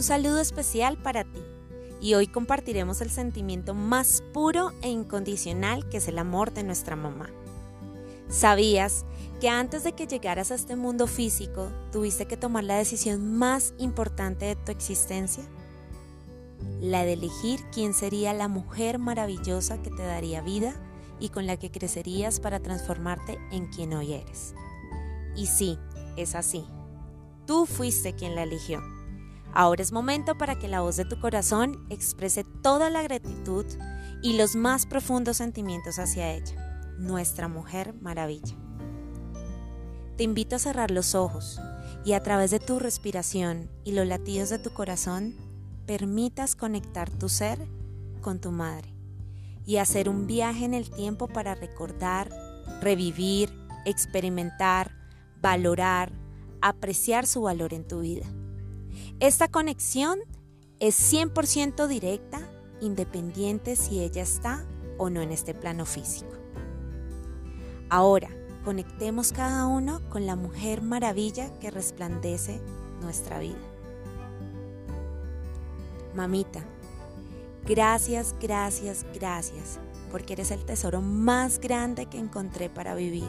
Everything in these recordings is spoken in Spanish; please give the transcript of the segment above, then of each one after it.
Un saludo especial para ti y hoy compartiremos el sentimiento más puro e incondicional que es el amor de nuestra mamá. ¿Sabías que antes de que llegaras a este mundo físico tuviste que tomar la decisión más importante de tu existencia? La de elegir quién sería la mujer maravillosa que te daría vida y con la que crecerías para transformarte en quien hoy eres. Y sí, es así. Tú fuiste quien la eligió. Ahora es momento para que la voz de tu corazón exprese toda la gratitud y los más profundos sentimientos hacia ella, nuestra mujer maravilla. Te invito a cerrar los ojos y a través de tu respiración y los latidos de tu corazón, permitas conectar tu ser con tu madre y hacer un viaje en el tiempo para recordar, revivir, experimentar, valorar, apreciar su valor en tu vida. Esta conexión es 100% directa, independiente si ella está o no en este plano físico. Ahora, conectemos cada uno con la mujer maravilla que resplandece nuestra vida. Mamita, gracias, gracias, gracias, porque eres el tesoro más grande que encontré para vivir.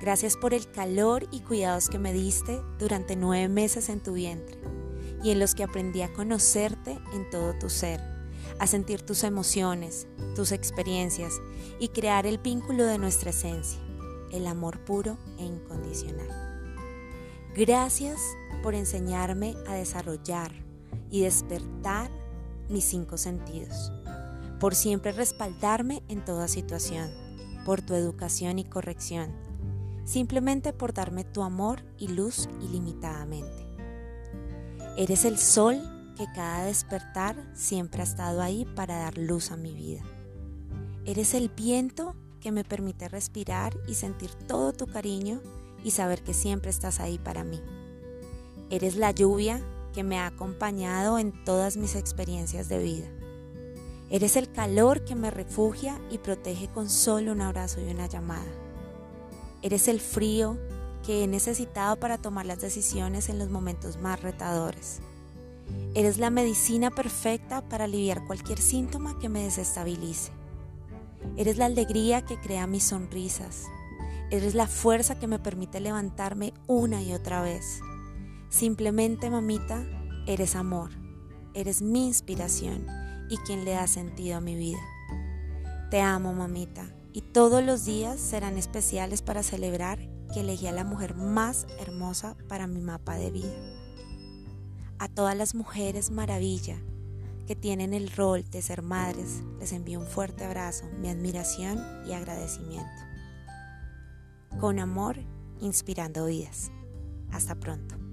Gracias por el calor y cuidados que me diste durante nueve meses en tu vientre y en los que aprendí a conocerte en todo tu ser, a sentir tus emociones, tus experiencias y crear el vínculo de nuestra esencia, el amor puro e incondicional. Gracias por enseñarme a desarrollar y despertar mis cinco sentidos, por siempre respaldarme en toda situación, por tu educación y corrección, simplemente por darme tu amor y luz ilimitadamente. Eres el sol que cada despertar siempre ha estado ahí para dar luz a mi vida. Eres el viento que me permite respirar y sentir todo tu cariño y saber que siempre estás ahí para mí. Eres la lluvia que me ha acompañado en todas mis experiencias de vida. Eres el calor que me refugia y protege con solo un abrazo y una llamada. Eres el frío que he necesitado para tomar las decisiones en los momentos más retadores. Eres la medicina perfecta para aliviar cualquier síntoma que me desestabilice. Eres la alegría que crea mis sonrisas. Eres la fuerza que me permite levantarme una y otra vez. Simplemente, mamita, eres amor. Eres mi inspiración y quien le da sentido a mi vida. Te amo, mamita, y todos los días serán especiales para celebrar que elegí a la mujer más hermosa para mi mapa de vida. A todas las mujeres maravilla que tienen el rol de ser madres, les envío un fuerte abrazo, mi admiración y agradecimiento. Con amor, inspirando vidas. Hasta pronto.